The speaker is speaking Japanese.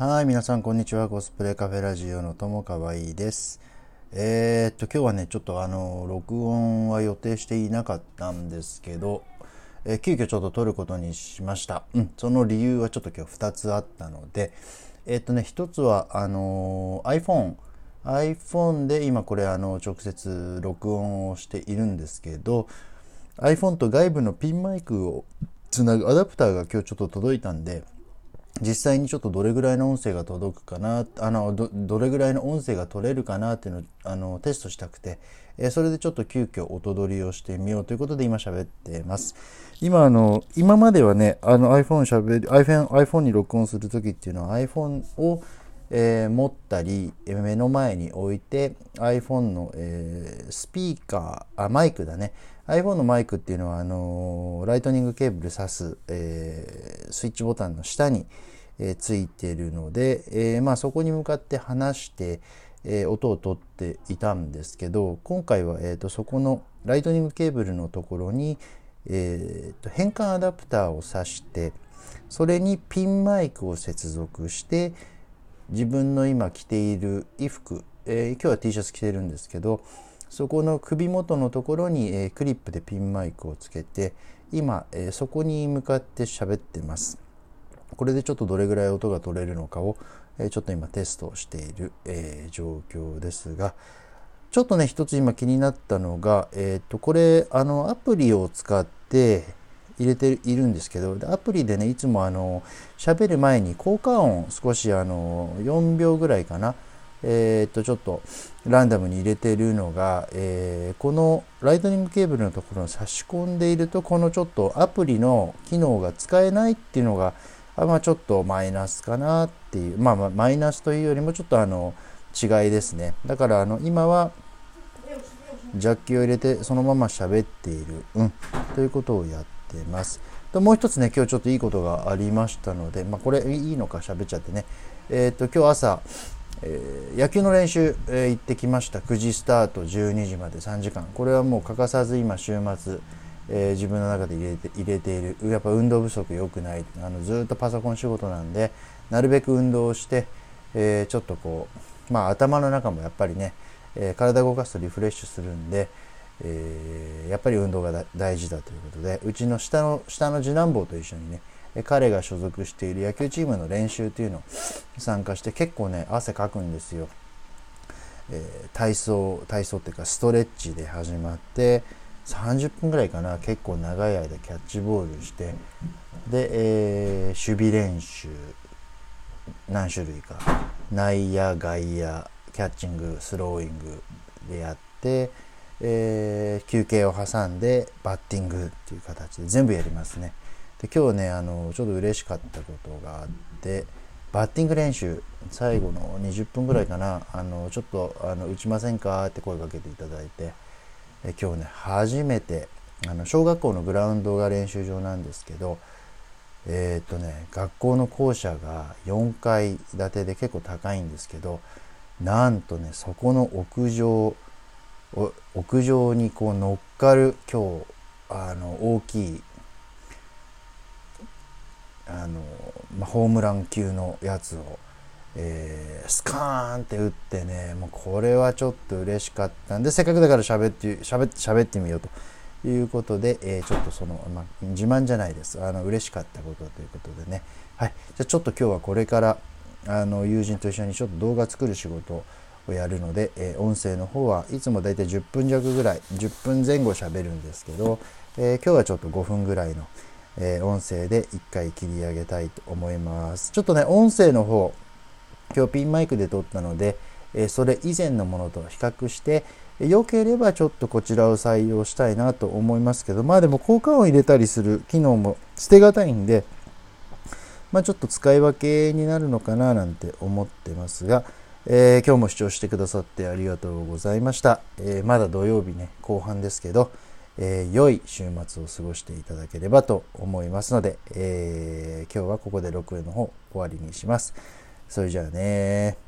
はい、皆さんこんにちは。コスプレカフェラジオのともかわいいです。えー、っと、今日はね、ちょっとあの、録音は予定していなかったんですけど、えー急遽ちょっと撮ることにしました。うん、その理由はちょっと今日2つあったので、えーっとね、1つは、あの iPhone、iPhone で今これあの、直接録音をしているんですけど、iPhone と外部のピンマイクをつなぐアダプターが今日ちょっと届いたんで、実際にちょっとどれぐらいの音声が届くかなあのどどれぐらいの音声が取れるかなっていうのをあのテストしたくて、えそれでちょっと急遽音取りをしてみようということで今喋ってます。今あの今まではねあの iPhone しゃべ iPhone, iPhone に録音する時っていうのは iPhone をえー持ったり目の前に置いて iPhone の、えースピーカーあマイクだね。iPhone のマイクっていうのはあのライトニングケーブル挿す、えースイッチボタンの下に、えーついてるので、えーまあ、そこに向かって話して、え音を取っていたんですけど今回は、えー、とそこのライトニングケーブルのところに、えーと変換アダプターを挿してそれにピンマイクを接続して自分の今着ている衣服、えー今日は T シャツ着てるんですけどそこの首元のところに、えクリップでピンマイクをつけて今、えそこに向かって喋ってます。これでちょっとどれぐらい音が取れるのかを、えちょっと今テストしている、え状況ですがちょっとね一つ今気になったのが、えっ、とこれあのアプリを使って入れているんですけどアプリでねいつもあの喋る前に効果音少しあの4秒ぐらいかなえっとちょっとランダムに入れているのが、えーこのライトニングケーブルのところに差し込んでいるとこのちょっとアプリの機能が使えないっていうのがあまあちょっとマイナスかなっていうまあマイナスというよりもちょっとあの違いですね。だからあの今はジャッキを入れてそのまま喋っている、うん、ということをやってます。ともう一つね今日ちょっといいことがありましたので、まあ、これいいのか喋っちゃってね。えっ、と今日朝、えー野球の練習、えー行ってきました。9時スタート12時まで3時間。これはもう欠かさず今週末、えー自分の中で入れて入れている。やっぱ運動不足良くない。あのずっとパソコン仕事なんでなるべく運動をして、えちょっとこうまあ頭の中もやっぱりね、え体動かすとリフレッシュするんで、えやっぱり運動が大事だということでうちの下の下の次男坊と一緒にね彼が所属している野球チームの練習というのを参加して結構ね汗かくんですよ。えー体操体操っていうかストレッチで始まって30分ぐらいかな。結構長い間キャッチボールしてで、えー守備練習何種類か。内野外野キャッチングスローイングでやって、えー休憩を挟んでバッティングっていう形で全部やりますね。で今日ねあのちょっと嬉しかったことがあってバッティング練習最後の20分ぐらいかな。あのちょっとあの打ちませんかって声かけていただいてえ今日ね初めてあの小学校のグラウンドが練習場なんですけどえっ、とね学校の校舎が4階建てで結構高いんですけどなんとねそこの屋上屋上にこう乗っかる今日あの大きいあの、ま、ホームラン級のやつを、えースカーンって打ってねもうこれはちょっと嬉しかった。んでせっかくだから喋って喋って喋ってみようと。いうことで、えーちょっとその、まあ、自慢じゃないです。あの嬉しかったことということでね。はい。じゃちょっと今日はこれからあの友人と一緒にちょっと動画作る仕事をやるので、えー音声の方はいつもだいたい10分弱ぐらい10分前後喋るんですけど、えー今日はちょっと5分ぐらいの、えー音声で1回切り上げたいと思います。ちょっとね音声の方今日ピンマイクで撮ったので、えそれ以前のものと比較して良ければちょっとこちらを採用したいなと思いますけどまあでも効果音を入れたりする機能も捨てがたいんでまあちょっと使い分けになるのかななんて思ってますが、えー今日も視聴してくださってありがとうございました、えーまだ土曜日ね後半ですけど、えー良い週末を過ごしていただければと思いますので、えー今日はここで録音の方終わりにします。それじゃあね